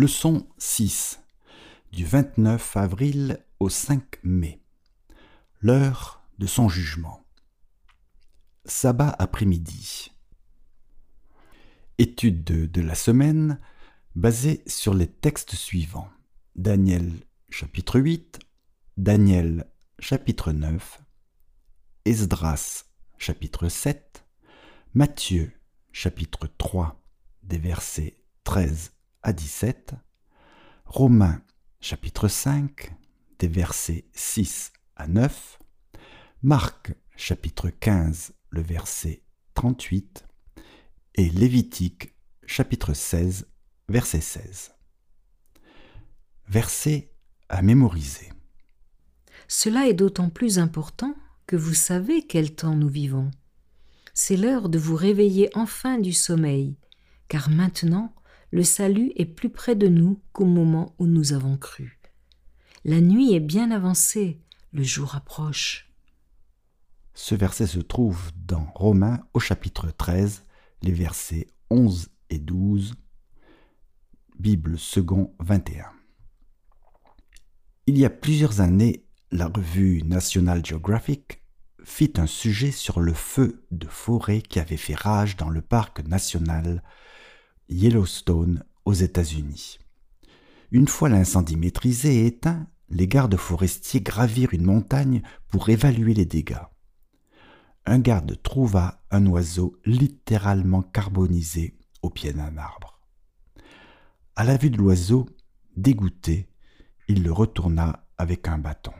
Leçon 6 du 29 avril au 5 mai. L'heure de son jugement. Sabbat après-midi. Étude de, la semaine basée sur les textes suivants. Daniel chapitre 8, Daniel chapitre 9, Esdras chapitre 7, Matthieu chapitre 3 des versets 13 à 17, Romains chapitre 5 des versets 6 à 9, Marc chapitre 15 le verset 38 et Lévitique chapitre 16 verset 16. Verset à mémoriser. Cela est d'autant plus important que vous savez quel temps nous vivons. C'est l'heure de vous réveiller enfin du sommeil, car maintenant le salut est plus près de nous qu'au moment où nous avons cru. La nuit est bien avancée, le jour approche. Ce verset se trouve dans Romains au chapitre 13, les versets 11 et 12, Bible second 21. Il y a plusieurs années, la revue National Geographic fit un sujet sur le feu de forêt qui avait fait rage dans le parc national Yellowstone aux États-Unis. Une fois l'incendie maîtrisé et éteint, les gardes forestiers gravirent une montagne pour évaluer les dégâts. Un garde trouva un oiseau littéralement carbonisé au pied d'un arbre. À la vue de l'oiseau, dégoûté, il le retourna avec un bâton.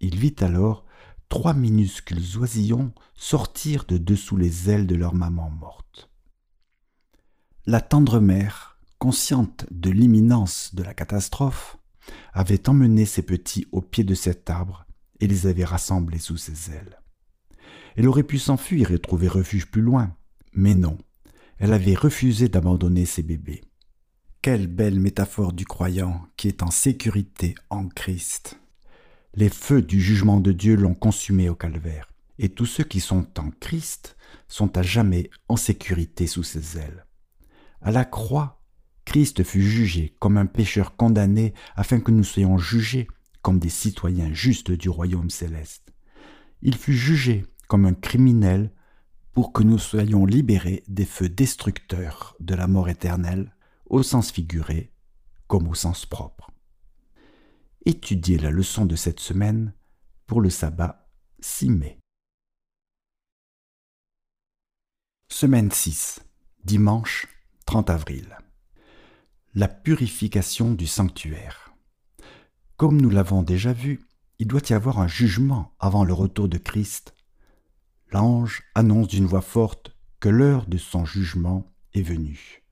Il vit alors trois minuscules oisillons sortir de dessous les ailes de leur maman morte. La tendre mère, consciente de l'imminence de la catastrophe, avait emmené ses petits au pied de cet arbre et les avait rassemblés sous ses ailes. Elle aurait pu s'enfuir et trouver refuge plus loin, mais non, elle avait refusé d'abandonner ses bébés. Quelle belle métaphore du croyant qui est en sécurité en Christ. Les feux du jugement de Dieu l'ont consumé au calvaire, et tous ceux qui sont en Christ sont à jamais en sécurité sous ses ailes. À la croix, Christ fut jugé comme un pécheur condamné afin que nous soyons jugés comme des citoyens justes du royaume céleste. Il fut jugé comme un criminel pour que nous soyons libérés des feux destructeurs de la mort éternelle, au sens figuré comme au sens propre. Étudiez la leçon de cette semaine pour le sabbat 6 mai. Semaine 6, dimanche 30 avril. La purification du sanctuaire. Comme nous l'avons déjà vu, il doit y avoir un jugement avant le retour de Christ. L'ange annonce d'une voix forte que l'heure de son jugement est venue.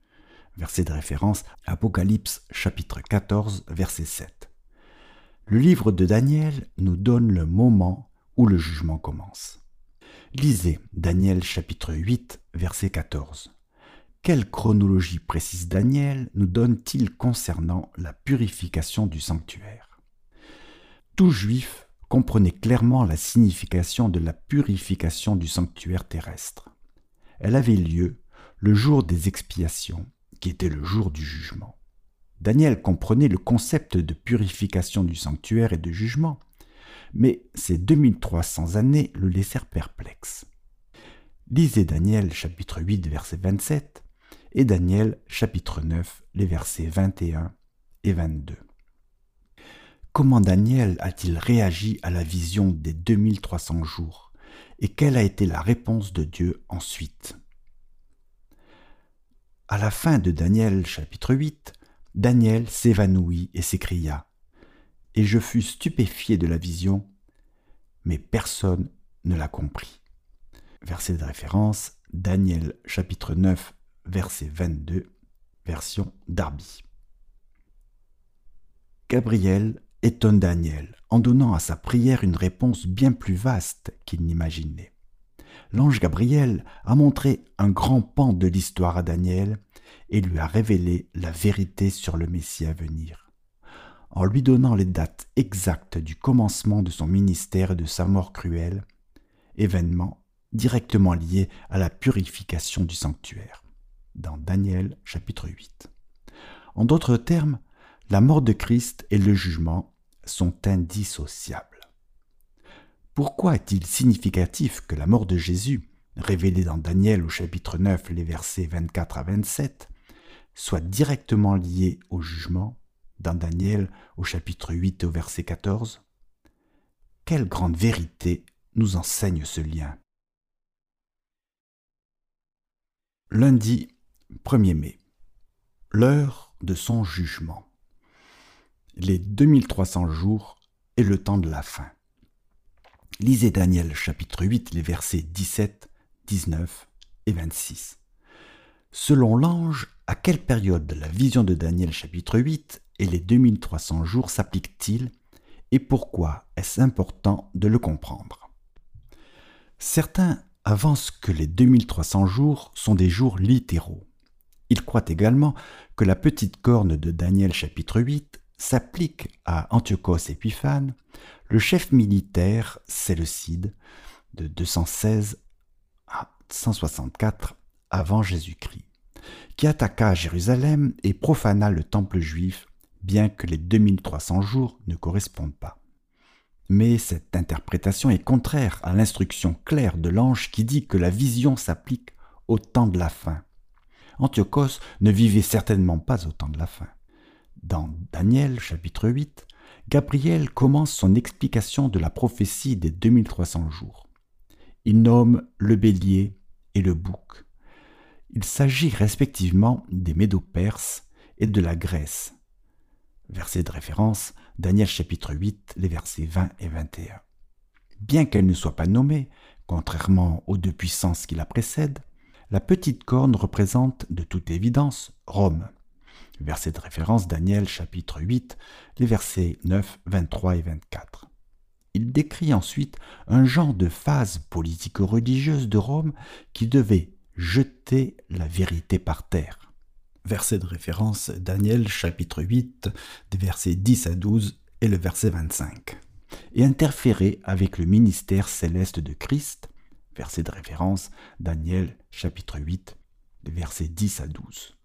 Verset de référence Apocalypse chapitre 14 verset 7. Le livre de Daniel nous donne le moment où le jugement commence. Lisez Daniel chapitre 8 verset 14. Quelle chronologie précise Daniel nous donne-t-il concernant la purification du sanctuaire? Tout juif comprenait clairement la signification de la purification du sanctuaire terrestre. Elle avait lieu le jour des expiations, qui était le jour du jugement. Daniel comprenait le concept de purification du sanctuaire et de jugement, mais ces 2300 années le laissèrent perplexe. Lisez Daniel chapitre 8 verset 27 et Daniel chapitre 9, les versets 21 et 22. Comment Daniel a-t-il réagi à la vision des 2300 jours? Et quelle a été la réponse de Dieu ensuite? À la fin de Daniel chapitre 8, Daniel s'évanouit et s'écria Et je fus stupéfié de la vision, mais personne ne l'a compris. Verset de référence, Daniel chapitre 9, verset 22, version Darby. Gabriel étonne Daniel en donnant à sa prière une réponse bien plus vaste qu'il n'imaginait. L'ange Gabriel a montré un grand pan de l'histoire à Daniel et lui a révélé la vérité sur le Messie à venir. En lui donnant les dates exactes du commencement de son ministère et de sa mort cruelle, événement directement lié à la purification du sanctuaire dans Daniel chapitre 8. En d'autres termes, la mort de Christ et le jugement sont indissociables. Pourquoi est-il significatif que la mort de Jésus, révélée dans Daniel au chapitre 9, les versets 24 à 27, soit directement liée au jugement, dans Daniel au chapitre 8 au verset 14 Quelle grande vérité nous enseigne ce lien Lundi 1er mai. L'heure de son jugement. Les 2300 jours et le temps de la fin. Lisez Daniel chapitre 8, les versets 17, 19 et 26. Selon l'ange, à quelle période la vision de Daniel chapitre 8 et les 2300 jours s'appliquent-ils et pourquoi est-ce important de le comprendre? Certains avancent que les 2300 jours sont des jours littéraux. Ils croient également que la petite corne de Daniel chapitre 8 s'applique à Antiochos Épiphane, le chef militaire séleucide de 216 à 164 avant Jésus-Christ, qui attaqua Jérusalem et profana le temple juif, bien que les 2300 jours ne correspondent pas. Mais cette interprétation est contraire à l'instruction claire de l'ange qui dit que la vision s'applique au temps de la fin. Antiochos ne vivait certainement pas au temps de la fin. Dans Daniel chapitre 8, Gabriel commence son explication de la prophétie des 2300 jours. Il nomme le bélier et le bouc. Il s'agit respectivement des Médo-Perses et de la Grèce. Verset de référence, Daniel chapitre 8, les versets 20 et 21. Bien qu'elle ne soit pas nommée, contrairement aux deux puissances qui la précèdent, la petite corne représente de toute évidence Rome. Verset de référence Daniel chapitre 8, les versets 9, 23 et 24. Il décrit ensuite un genre de phase politico-religieuse de Rome qui devait jeter la vérité par terre. Verset de référence Daniel chapitre 8, des versets 10 à 12 et le verset 25. Et interférer avec le ministère céleste de Christ. Verset de référence Daniel chapitre 8, des versets 10 à 12.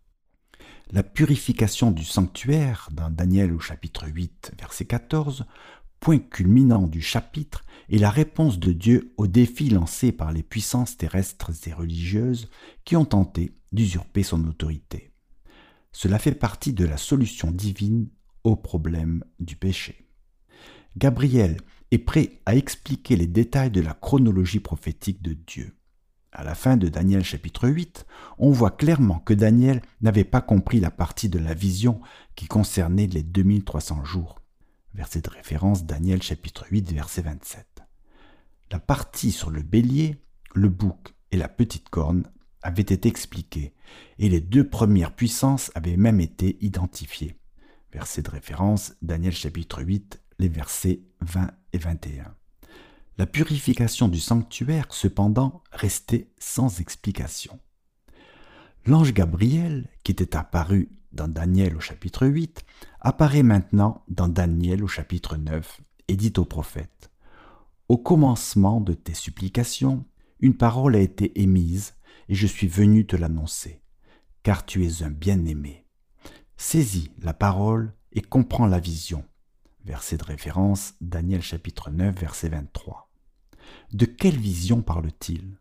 La purification du sanctuaire dans Daniel au chapitre 8, verset 14, point culminant du chapitre, est la réponse de Dieu aux défis lancés par les puissances terrestres et religieuses qui ont tenté d'usurper son autorité. Cela fait partie de la solution divine au problème du péché. Gabriel est prêt à expliquer les détails de la chronologie prophétique de Dieu. À la fin de Daniel chapitre 8, on voit clairement que Daniel n'avait pas compris la partie de la vision qui concernait les 2300 jours. Verset de référence Daniel chapitre 8 verset 27. La partie sur le bélier, le bouc et la petite corne avait été expliquée et les deux premières puissances avaient même été identifiées. Verset de référence Daniel chapitre 8 les versets 20 et 21. La purification du sanctuaire, cependant, restait sans explication. L'ange Gabriel, qui était apparu dans Daniel au chapitre 8, apparaît maintenant dans Daniel au chapitre 9 et dit au prophète, Au commencement de tes supplications, une parole a été émise, et je suis venu te l'annoncer, car tu es un bien-aimé. Saisis la parole et comprends la vision. Verset de référence, Daniel chapitre 9, verset 23. De quelle vision parle-t-il?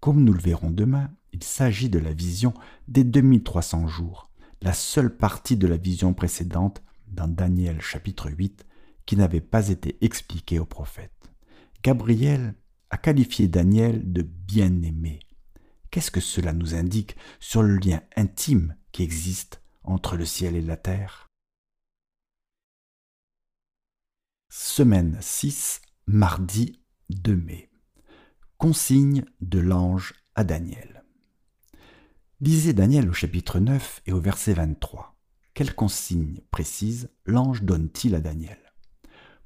Comme nous le verrons demain, il s'agit de la vision des 2300 jours, la seule partie de la vision précédente dans Daniel chapitre 8 qui n'avait pas été expliquée au prophète. Gabriel a qualifié Daniel de bien-aimé. Qu'est-ce que cela nous indique sur le lien intime qui existe entre le ciel et la terre? Semaine 6, mardi 2 mai. Consigne de l'ange à Daniel. Lisez Daniel au chapitre 9 et au verset 23. Quelle consigne précise l'ange donne-t-il à Daniel?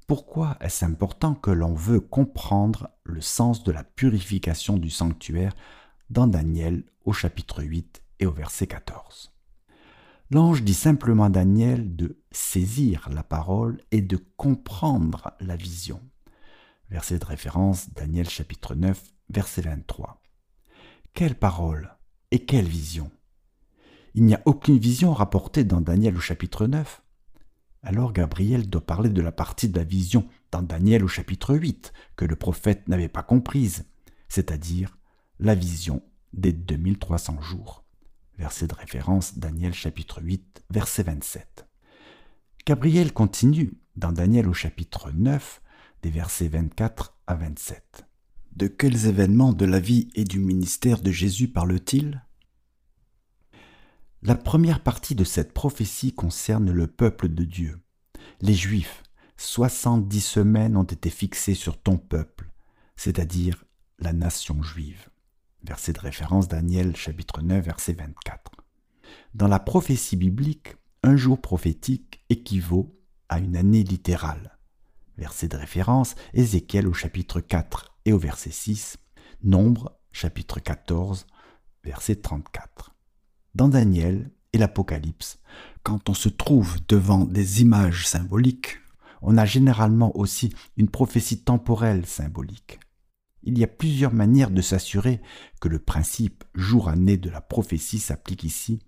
Pourquoi est-ce important que l'on veut comprendre le sens de la purification du sanctuaire dans Daniel au chapitre 8 et au verset 14 L'ange dit simplement à Daniel de saisir la parole et de comprendre la vision. Verset de référence, Daniel chapitre 9, verset 23. Quelle parole et quelle vision? Il n'y a aucune vision rapportée dans Daniel au chapitre 9. Alors Gabriel doit parler de la partie de la vision dans Daniel au chapitre 8 que le prophète n'avait pas comprise, c'est-à-dire la vision des 2300 jours. Verset de référence Daniel chapitre 8 verset 27. Gabriel continue dans Daniel au chapitre 9 des versets 24 à 27. De quels événements de la vie et du ministère de Jésus parle-t-il? La première partie de cette prophétie concerne le peuple de Dieu, les Juifs. Soixante-dix semaines ont été fixées sur ton peuple, c'est-à-dire la nation juive. Verset de référence Daniel chapitre 9 verset 24. Dans la prophétie biblique, un jour prophétique équivaut à une année littérale. Verset de référence Ézéchiel au chapitre 4 et au verset 6, Nombre chapitre 14 verset 34. Dans Daniel et l'Apocalypse, quand on se trouve devant des images symboliques, on a généralement aussi une prophétie temporelle symbolique. Il y a plusieurs manières de s'assurer que le principe jour-année de la prophétie s'applique ici,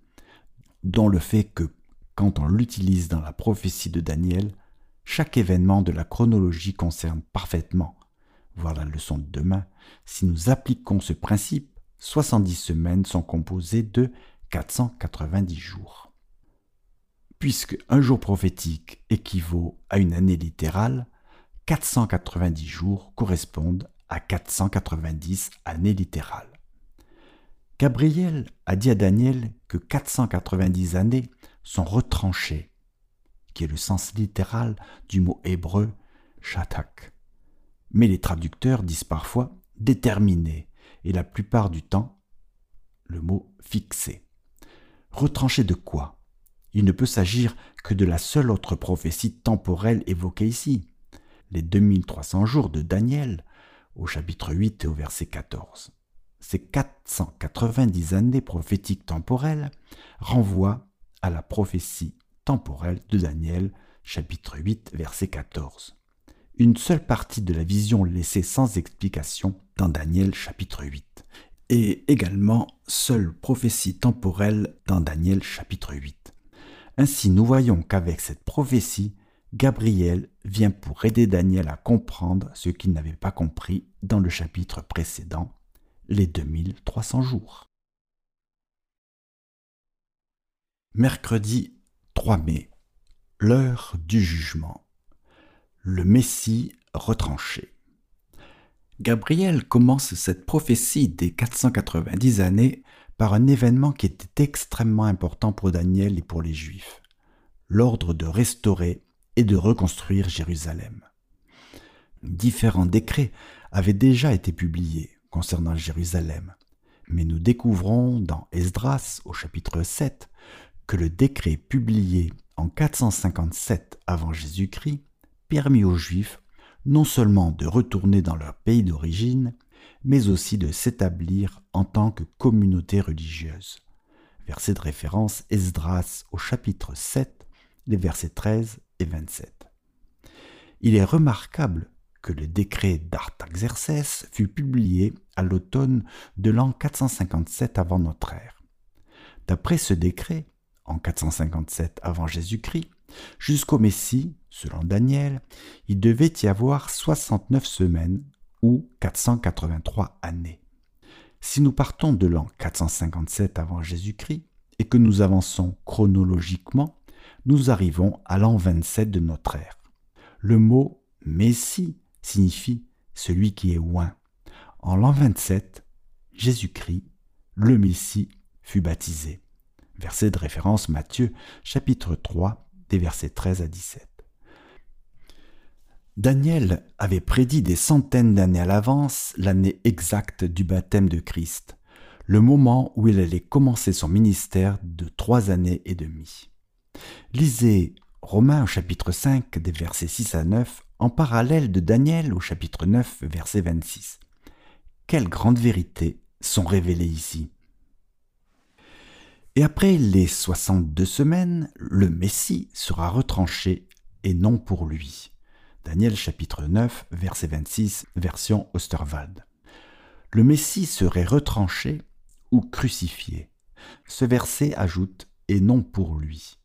dont le fait que, quand on l'utilise dans la prophétie de Daniel, chaque événement de la chronologie concerne parfaitement. Voilà la leçon de demain. Si nous appliquons ce principe, 70 semaines sont composées de 490 jours. Puisque un jour prophétique équivaut à une année littérale, 490 jours correspondent à 490 années littérales. Gabriel a dit à Daniel que 490 années sont retranchées, qui est le sens littéral du mot hébreu shatak. Mais les traducteurs disent parfois déterminé et la plupart du temps le mot fixé. Retranché de quoi? Il ne peut s'agir que de la seule autre prophétie temporelle évoquée ici, les 2300 jours de Daniel au chapitre 8 et au verset 14. Ces 490 années prophétiques temporelles renvoient à la prophétie temporelle de Daniel chapitre 8 verset 14. Une seule partie de la vision laissée sans explication dans Daniel chapitre 8 et également seule prophétie temporelle dans Daniel chapitre 8. Ainsi nous voyons qu'avec cette prophétie, Gabriel vient pour aider Daniel à comprendre ce qu'il n'avait pas compris dans le chapitre précédent, les 2300 jours. Mercredi 3 mai, l'heure du jugement. Le Messie retranché. Gabriel commence cette prophétie des 490 années par un événement qui était extrêmement important pour Daniel et pour les Juifs, l'ordre de restaurer de reconstruire Jérusalem. Différents décrets avaient déjà été publiés concernant Jérusalem, mais nous découvrons dans Esdras au chapitre 7 que le décret publié en 457 avant Jésus-Christ permit aux Juifs non seulement de retourner dans leur pays d'origine, mais aussi de s'établir en tant que communauté religieuse. Verset de référence Esdras au chapitre 7, les versets 13 et 27. Il est remarquable que le décret d'Artaxerxès fut publié à l'automne de l'an 457 avant notre ère. D'après ce décret, en 457 avant Jésus-Christ, jusqu'au Messie, selon Daniel, il devait y avoir 69 semaines ou 483 années. Si nous partons de l'an 457 avant Jésus-Christ et que nous avançons chronologiquement, nous arrivons à l'an 27 de notre ère. Le mot Messie signifie celui qui est loin. En l'an 27, Jésus-Christ, le Messie, fut baptisé. Verset de référence Matthieu chapitre 3 des versets 13 à 17. Daniel avait prédit des centaines d'années à l'avance l'année exacte du baptême de Christ, le moment où il allait commencer son ministère de trois années et demie. Lisez Romains au chapitre 5 des versets 6 à 9 en parallèle de Daniel au chapitre 9 verset 26. Quelles grandes vérités sont révélées ici. Et après les 62 semaines, le Messie sera retranché et non pour lui. Daniel chapitre 9 verset 26 version Osterwald. Le Messie serait retranché ou crucifié. Ce verset ajoute et non pour lui.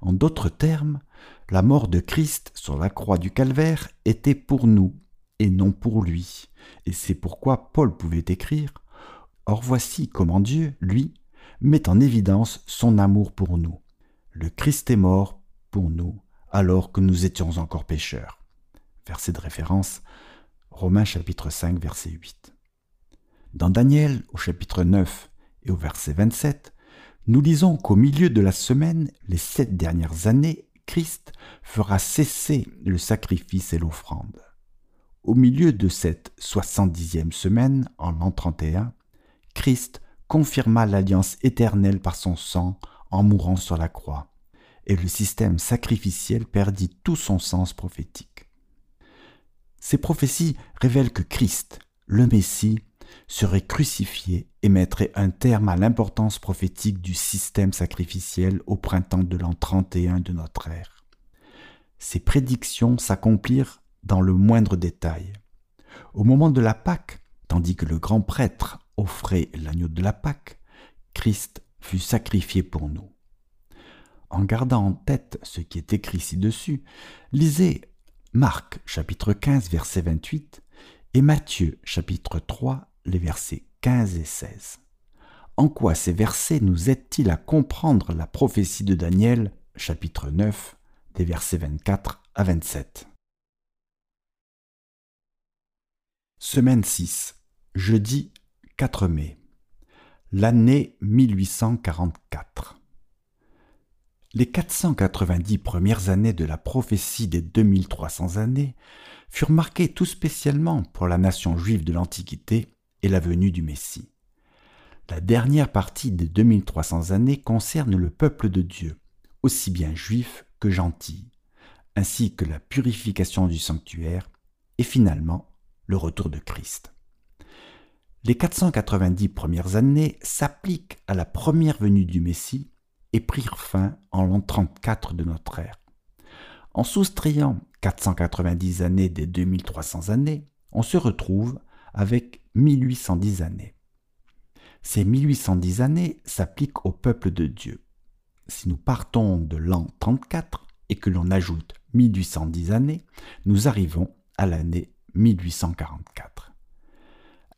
En d'autres termes, la mort de Christ sur la croix du calvaire était pour nous et non pour lui. Et c'est pourquoi Paul pouvait écrire Or voici comment Dieu, lui, met en évidence son amour pour nous. Le Christ est mort pour nous alors que nous étions encore pécheurs. Verset de référence, Romains chapitre 5, verset 8. Dans Daniel, au chapitre 9 et au verset 27, nous lisons qu'au milieu de la semaine, les sept dernières années, Christ fera cesser le sacrifice et l'offrande. Au milieu de cette soixante-dixième semaine, en l'an 31, Christ confirma l'alliance éternelle par son sang en mourant sur la croix, et le système sacrificiel perdit tout son sens prophétique. Ces prophéties révèlent que Christ, le Messie, serait crucifié et mettrait un terme à l'importance prophétique du système sacrificiel au printemps de l'an 31 de notre ère. Ces prédictions s'accomplirent dans le moindre détail. Au moment de la Pâque, tandis que le grand prêtre offrait l'agneau de la Pâque, Christ fut sacrifié pour nous. En gardant en tête ce qui est écrit ci-dessus, lisez Marc chapitre 15 verset 28 et Matthieu chapitre 3 les versets 15 et 16. En quoi ces versets nous aident-ils à comprendre la prophétie de Daniel chapitre 9 des versets 24 à 27 Semaine 6, jeudi 4 mai. L'année 1844. Les 490 premières années de la prophétie des 2300 années furent marquées tout spécialement pour la nation juive de l'Antiquité la venue du Messie. La dernière partie des 2300 années concerne le peuple de Dieu, aussi bien juif que gentil, ainsi que la purification du sanctuaire et finalement le retour de Christ. Les 490 premières années s'appliquent à la première venue du Messie et prirent fin en l'an 34 de notre ère. En soustrayant 490 années des 2300 années, on se retrouve avec 1810 années. Ces 1810 années s'appliquent au peuple de Dieu. Si nous partons de l'an 34 et que l'on ajoute 1810 années, nous arrivons à l'année 1844.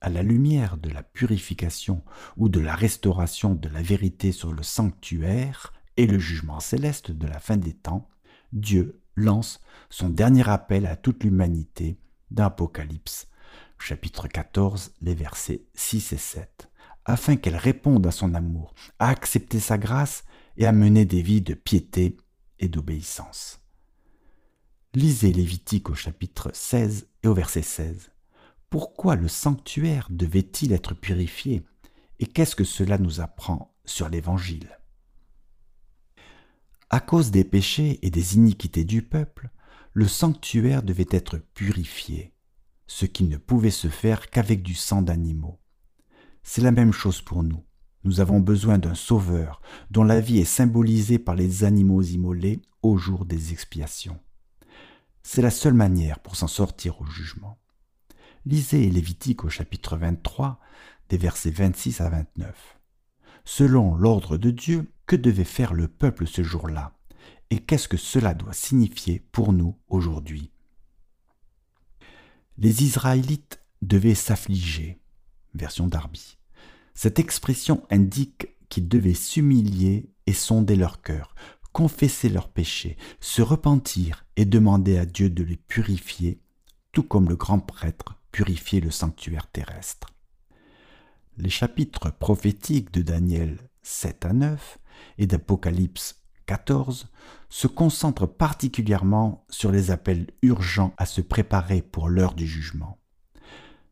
À la lumière de la purification ou de la restauration de la vérité sur le sanctuaire et le jugement céleste de la fin des temps, Dieu lance son dernier appel à toute l'humanité d'Apocalypse chapitre 14, les versets 6 et 7, afin qu'elle réponde à son amour, à accepter sa grâce et à mener des vies de piété et d'obéissance. Lisez Lévitique au chapitre 16 et au verset 16. Pourquoi le sanctuaire devait-il être purifié et qu'est-ce que cela nous apprend sur l'Évangile? À cause des péchés et des iniquités du peuple, le sanctuaire devait être purifié ce qui ne pouvait se faire qu'avec du sang d'animaux. C'est la même chose pour nous. Nous avons besoin d'un sauveur dont la vie est symbolisée par les animaux immolés au jour des expiations. C'est la seule manière pour s'en sortir au jugement. Lisez Lévitique au chapitre 23, des versets 26 à 29. Selon l'ordre de Dieu, que devait faire le peuple ce jour-là? Et qu'est-ce que cela doit signifier pour nous aujourd'hui? Les Israélites devaient s'affliger. Version Darby. Cette expression indique qu'ils devaient s'humilier et sonder leur cœur, confesser leurs péchés, se repentir et demander à Dieu de les purifier, tout comme le grand prêtre purifiait le sanctuaire terrestre. Les chapitres prophétiques de Daniel 7 à 9 et d'Apocalypse 14 se concentre particulièrement sur les appels urgents à se préparer pour l'heure du jugement.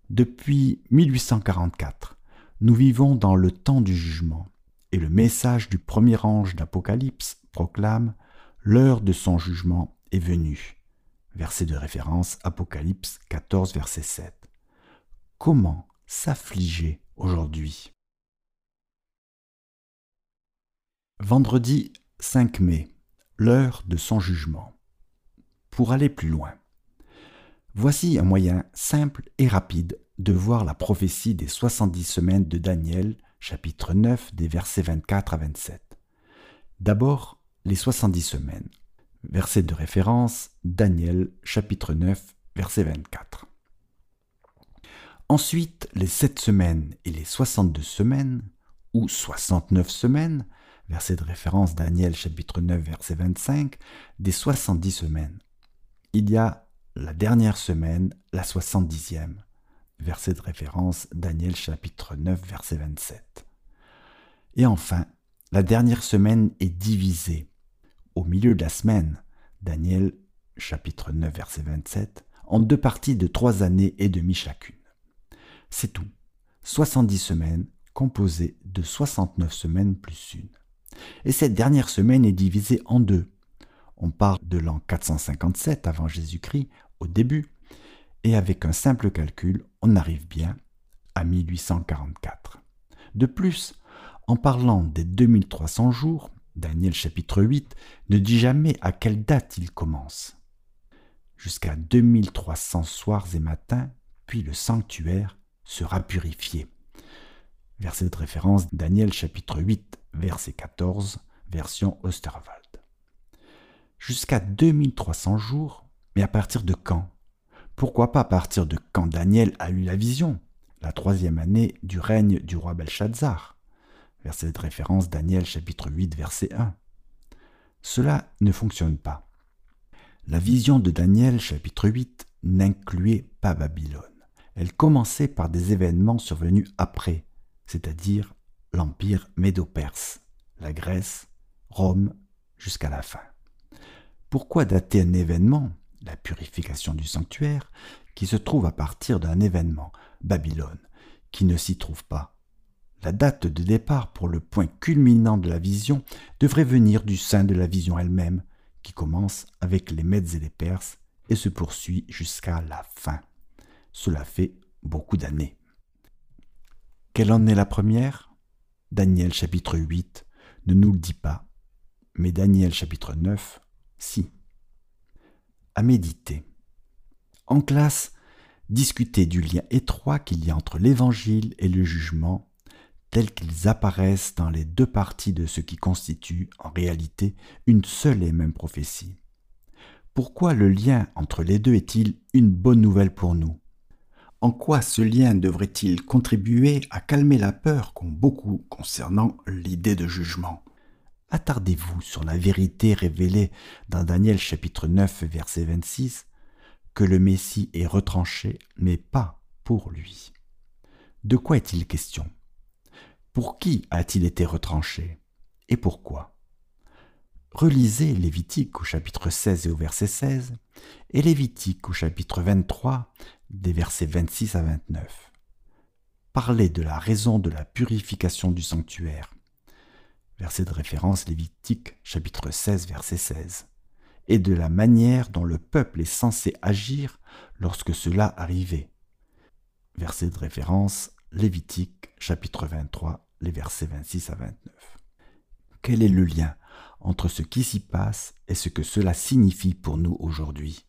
Depuis 1844, nous vivons dans le temps du jugement, et le message du premier ange d'Apocalypse proclame L'heure de son jugement est venue. Verset de référence Apocalypse 14, verset 7. Comment s'affliger aujourd'hui? Vendredi 5 mai, l'heure de son jugement. Pour aller plus loin, voici un moyen simple et rapide de voir la prophétie des 70 semaines de Daniel chapitre 9, des versets 24 à 27. D'abord, les 70 semaines. Verset de référence, Daniel, chapitre 9, verset 24. Ensuite, les 7 semaines et les 62 semaines, ou 69 semaines, verset de référence Daniel chapitre 9 verset 25, des 70 semaines. Il y a la dernière semaine, la 70e, verset de référence Daniel chapitre 9 verset 27. Et enfin, la dernière semaine est divisée au milieu de la semaine, Daniel chapitre 9 verset 27, en deux parties de trois années et demie chacune. C'est tout. 70 semaines composées de 69 semaines plus une. Et cette dernière semaine est divisée en deux. On part de l'an 457 avant Jésus-Christ au début, et avec un simple calcul, on arrive bien à 1844. De plus, en parlant des 2300 jours, Daniel chapitre 8 ne dit jamais à quelle date il commence. Jusqu'à 2300 soirs et matins, puis le sanctuaire sera purifié. Verset de référence Daniel chapitre 8 verset 14, version Osterwald. Jusqu'à 2300 jours, mais à partir de quand? Pourquoi pas à partir de quand Daniel a eu la vision La troisième année du règne du roi Belshazzar? Verset de référence Daniel chapitre 8 verset 1. Cela ne fonctionne pas. La vision de Daniel chapitre 8 n'incluait pas Babylone. Elle commençait par des événements survenus après, c'est-à-dire l'empire médo-perse, la Grèce, Rome, jusqu'à la fin. Pourquoi dater un événement, la purification du sanctuaire, qui se trouve à partir d'un événement, Babylone, qui ne s'y trouve pas? La date de départ pour le point culminant de la vision devrait venir du sein de la vision elle-même, qui commence avec les Mèdes et les Perses et se poursuit jusqu'à la fin. Cela fait beaucoup d'années. Quelle en est la première? Daniel chapitre 8 ne nous le dit pas, mais Daniel chapitre 9, si. À méditer. En classe, discuter du lien étroit qu'il y a entre l'évangile et le jugement, tels qu'ils apparaissent dans les deux parties de ce qui constitue en réalité une seule et même prophétie. Pourquoi le lien entre les deux est-il une bonne nouvelle pour nous? En quoi ce lien devrait-il contribuer à calmer la peur qu'ont beaucoup concernant l'idée de jugement? Attardez-vous sur la vérité révélée dans Daniel chapitre 9 verset 26 que le Messie est retranché, mais pas pour lui. De quoi est-il question? Pour qui a-t-il été retranché? Et pourquoi? Relisez Lévitique au chapitre 16 et au verset 16 et Lévitique au chapitre 23 des versets 26 à 29. Parlez de la raison de la purification du sanctuaire. Verset de référence Lévitique chapitre 16 verset 16. Et de la manière dont le peuple est censé agir lorsque cela arrivait. Verset de référence Lévitique chapitre 23 les versets 26 à 29. Quel est le lien entre ce qui s'y passe et ce que cela signifie pour nous aujourd'hui?